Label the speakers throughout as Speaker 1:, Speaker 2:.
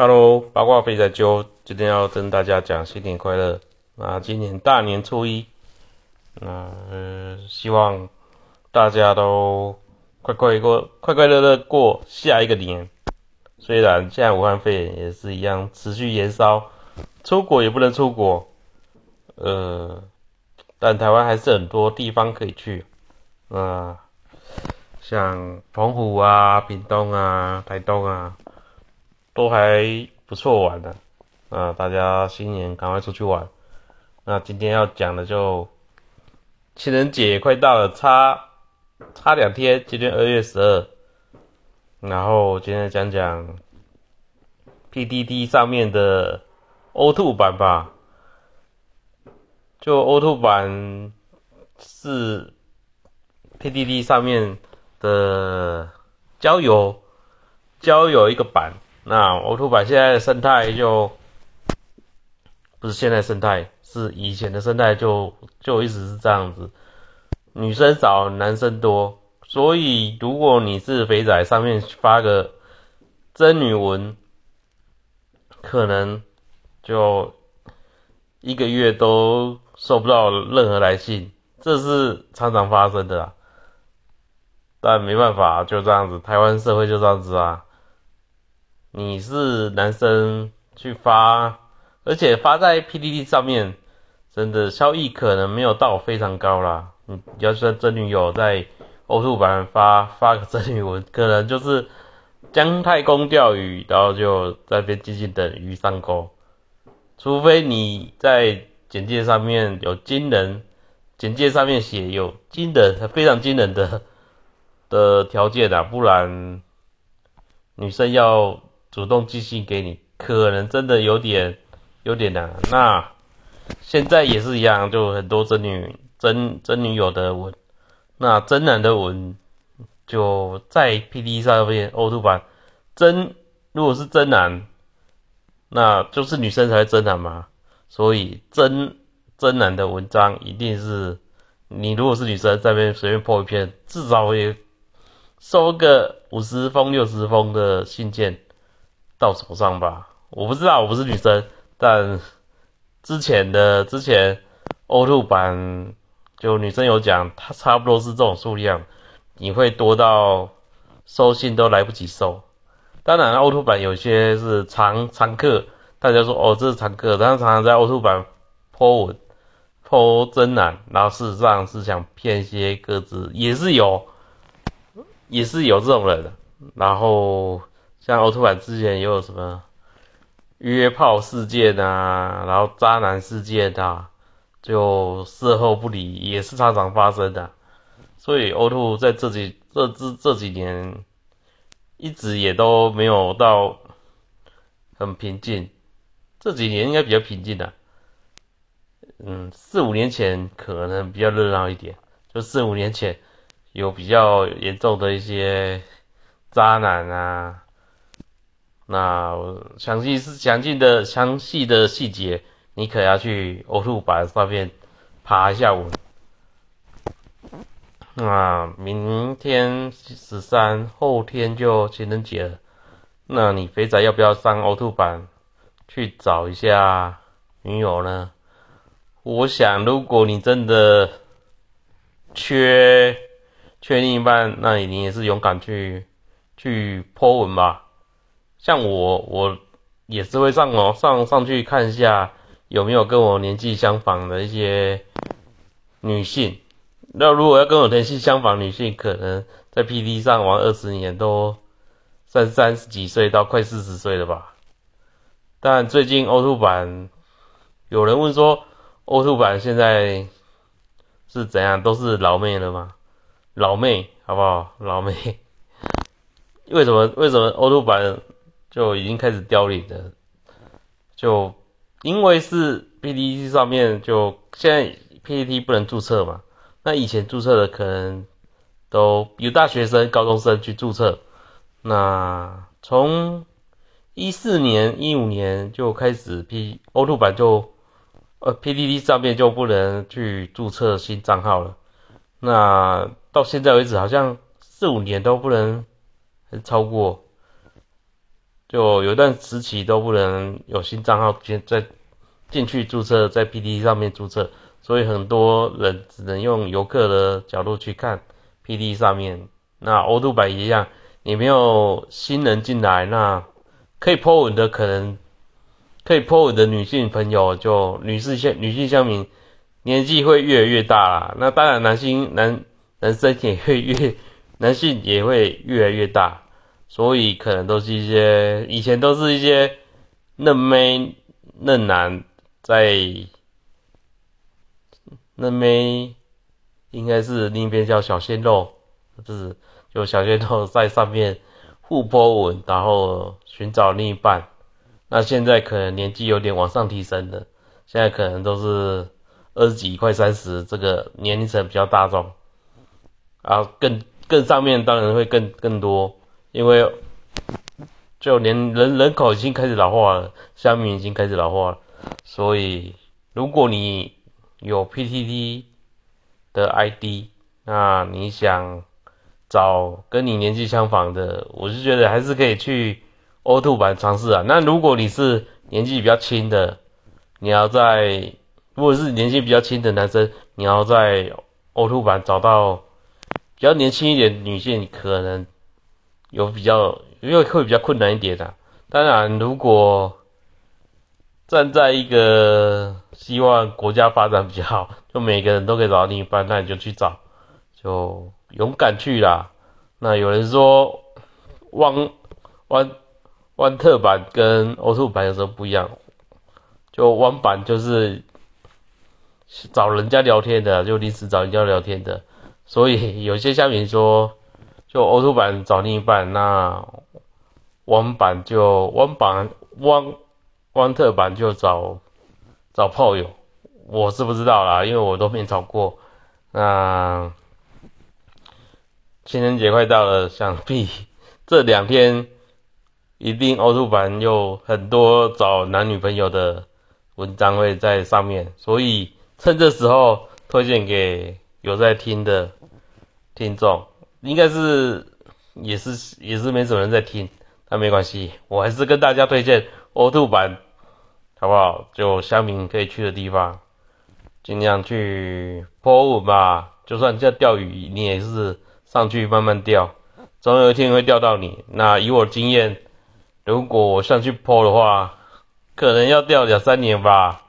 Speaker 1: Hello，八卦肥仔揪，今天要跟大家讲新年快乐。那今年大年初一，那、希望大家都快快过，快快乐乐过下一个年。虽然现在武汉肺炎也是一样持续延烧，出国也不能出国，呃，但台湾还是很多地方可以去。那像澎湖啊、屏东啊、台东啊。都还不错玩的，啊，大家新年赶快出去玩。那今天要讲的就情人节快到了，差差两天，今天二月十二。然后今天讲讲 PDD 上面的 O2 版吧。就 O2 版是 PDD 上面的交友交友一个版。那 O2 版现在的生态就不是现在生态，是以前的生态就就一直是这样子，女生少，男生多，所以如果你是肥仔，上面发个真女文，可能就一个月都收不到任何来信，这是常常发生的啦。但没办法，就这样子，台湾社会就这样子啊。你是男生去发，而且发在 PDD 上面，真的效益可能没有到非常高啦。你要是真女友在 O2 版发发个真女文，可能就是姜太公钓鱼，然后就在边静静等鱼上钩。除非你在简介上面有惊人，简介上面写有惊人、非常惊人的的条件啊，不然女生要。主动寄信给你，可能真的有点有点难。那现在也是一样，就很多真女真真女友的文，那真男的文就在 P D 上面 O 2版真，如果是真男，那就是女生才真男嘛。所以真真男的文章一定是你如果是女生在边随便破一篇，至少也收个五十封六十封的信件。到手上吧，我不知道，我不是女生，但之前的之前 O2 版就女生有讲，她差不多是这种数量，你会多到收信都来不及收。当然，O2 版有些是常常客，大家说哦这是常客，但是常常在 O2 版泼文泼真男，然后事实上是想骗一些鸽子，也是有，也是有这种人，然后。像奥特版之前也有什么约炮事件啊，然后渣男事件啊，就事后不理也是常常发生的。所以 Oto 在这几这这这几年一直也都没有到很平静，这几年应该比较平静的。嗯，四五年前可能比较热闹一点，就四五年前有比较严重的一些渣男啊。那详细是详尽的详细的细节，你可要去 O2 版上面爬一下文。那明天十三，后天就情人节了。那你肥仔要不要上 O2 版去找一下女友呢？我想，如果你真的缺缺另一半，那你也是勇敢去去泼文吧。像我，我也是会上哦，上上去看一下有没有跟我年纪相仿的一些女性。那如果要跟我年纪相仿女性，可能在 P D 上玩二十年都三三十几岁到快四十岁了吧。但最近 O 2版有人问说，O 2版现在是怎样？都是老妹了吗？老妹，好不好？老妹，为什么？为什么 O 2版？就已经开始凋零了，就因为是 PPT 上面就现在 PPT 不能注册嘛，那以前注册的可能都有大学生、高中生去注册，那从一四年、一五年就开始 P O2 版就呃 PPT 上面就不能去注册新账号了，那到现在为止好像四五年都不能超过。就有一段时期都不能有新账号进在进去注册，在 P D 上面注册，所以很多人只能用游客的角度去看 P D 上面。那欧度版一样，你没有新人进来，那可以 po 文的可能可以 po 文的女性朋友，就女士乡女性乡民年纪会越来越大啦。那当然男性男男生也会越男性也会越来越大。所以可能都是一些以前都是一些嫩妹嫩男在嫩妹，应该是另一边叫小鲜肉，就是就小鲜肉在上面互波纹，然后寻找另一半。那现在可能年纪有点往上提升的，现在可能都是二十几快三十，这个年龄层比较大众，然后更更上面当然会更更多。因为就连人人口已经开始老化了，乡民已经开始老化了，所以如果你有 PTT 的 ID，那你想找跟你年纪相仿的，我是觉得还是可以去 O2 版尝试啊。那如果你是年纪比较轻的，你要在如果是年纪比较轻的男生，你要在 O2 版找到比较年轻一点女性，可能。有比较，因为会比较困难一点的。当然，如果站在一个希望国家发展比较好，就每个人都可以找到另一半，那你就去找，就勇敢去啦。那有人说，汪汪汪特版跟欧兔版有时候不一样，就汪版就是找人家聊天的，就临时找人家聊天的，所以有些下面说。就欧洲版找另一半，那汪版就汪版汪汪特版就找找炮友，我是不知道啦，因为我都没找过。那情人节快到了，想必这两天一定欧洲版有很多找男女朋友的文章会在上面，所以趁这时候推荐给有在听的听众。应该是也是也是没什么人在听，但没关系，我还是跟大家推荐 O2 版，好不好？就乡民可以去的地方，尽量去坡文吧。就算叫钓鱼，你也是上去慢慢钓，总有一天会钓到你。那以我经验，如果我上去坡的话，可能要钓两三年吧。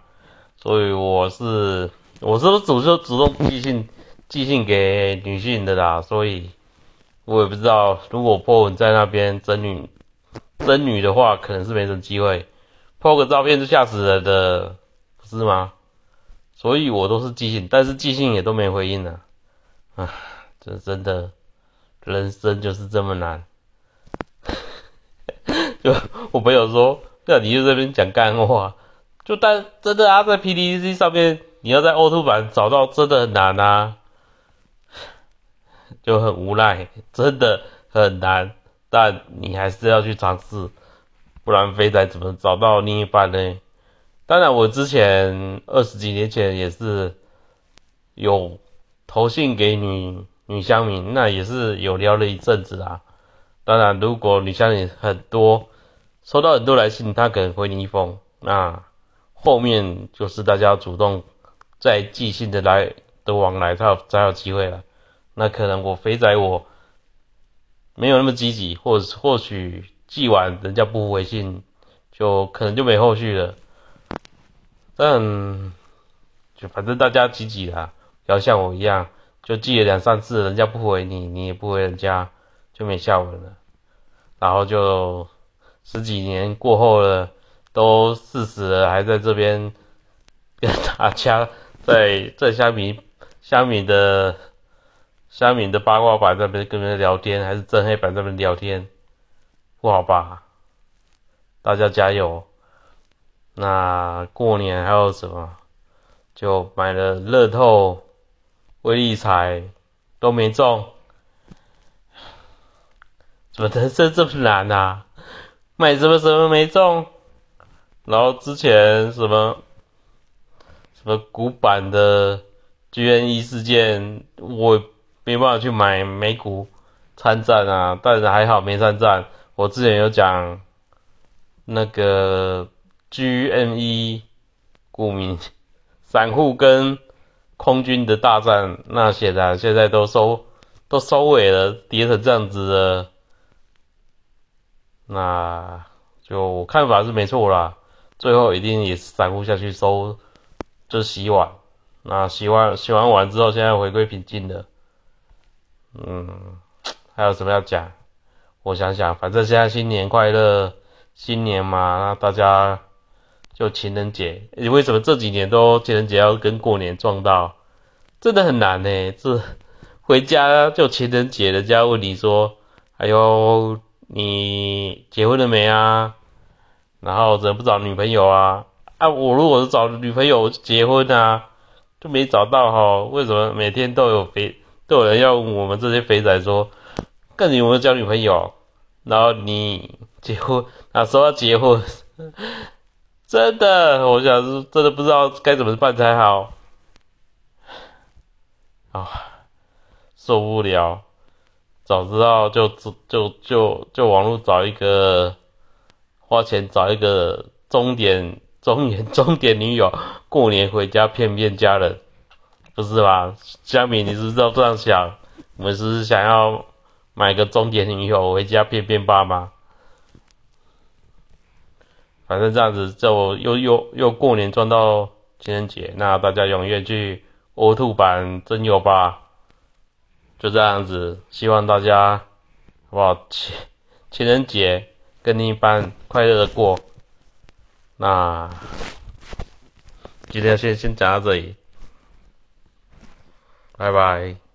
Speaker 1: 所以我是我是主就主动寄信寄信给女性的啦，所以。我也不知道，如果 po 文在那边真女真女的话，可能是没什么机会。po 个照片就吓死人的，不是吗？所以我都是寄信，但是寄信也都没回应呢。啊，这真的，人生就是这么难。就我朋友说，那你就这边讲干话，就但真的啊，在 P D C 上面，你要在 O Two 版找到真的很难啊。就很无奈，真的很难，但你还是要去尝试，不然肥仔怎么找到另一半呢？当然，我之前二十几年前也是有投信给女女乡民，那也是有聊了一阵子啊。当然，如果女乡民很多，收到很多来信，他可能回你一封，那后面就是大家主动再寄信的来的往来，才有才有机会了。那可能我肥仔我没有那么积极，或或许寄完人家不回信，就可能就没后续了。但就反正大家积极啦，不要像我一样，就寄了两三次，人家不回你，你也不回人家，就没下文了。然后就十几年过后了，都四十了，还在这边跟大家在在虾米虾米的。虾米的八卦版那边跟人聊天，还是真黑版在那边聊天，不好吧？大家加油！那过年还有什么？就买了乐透、威力彩都没中，怎么人生这么难啊？买什么什么没中，然后之前什么什么古板的 GNE 事件，我。没办法去买美股参战啊，但是还好没参战。我之前有讲那个 GME 股民散户跟空军的大战，那显然现在都收都收尾了，跌成这样子了，那就我看法是没错啦，最后一定也是散户下去收，就洗碗，那洗完洗完碗之后，现在回归平静了，嗯，还有什么要讲？我想想，反正现在新年快乐，新年嘛，那大家就情人节。你为什么这几年都情人节要跟过年撞到？真的很难呢。这回家就情人节，人家问你说：“哎呦，你结婚了没啊？”然后怎么不找女朋友啊？啊，我如果是找女朋友结婚啊，就没找到哈。为什么每天都有肥都有人要问我们这些肥仔说，更有没有交女朋友？然后你结婚，啊，说要结婚，真的，我想是真的不知道该怎么办才好，啊，受不了，早知道就就就就网络找一个，花钱找一个终点终点终点女友，过年回家骗骗家人，不是吧？佳敏，你是道这样想？我们是想要。买个终点女友回家骗骗爸妈，反正这样子就又又又过年赚到情人节，那大家踊跃去 O two 版真有吧，就这样子，希望大家好不好？情 情人节跟你一般快乐的过，那今天先先讲到这里，拜拜。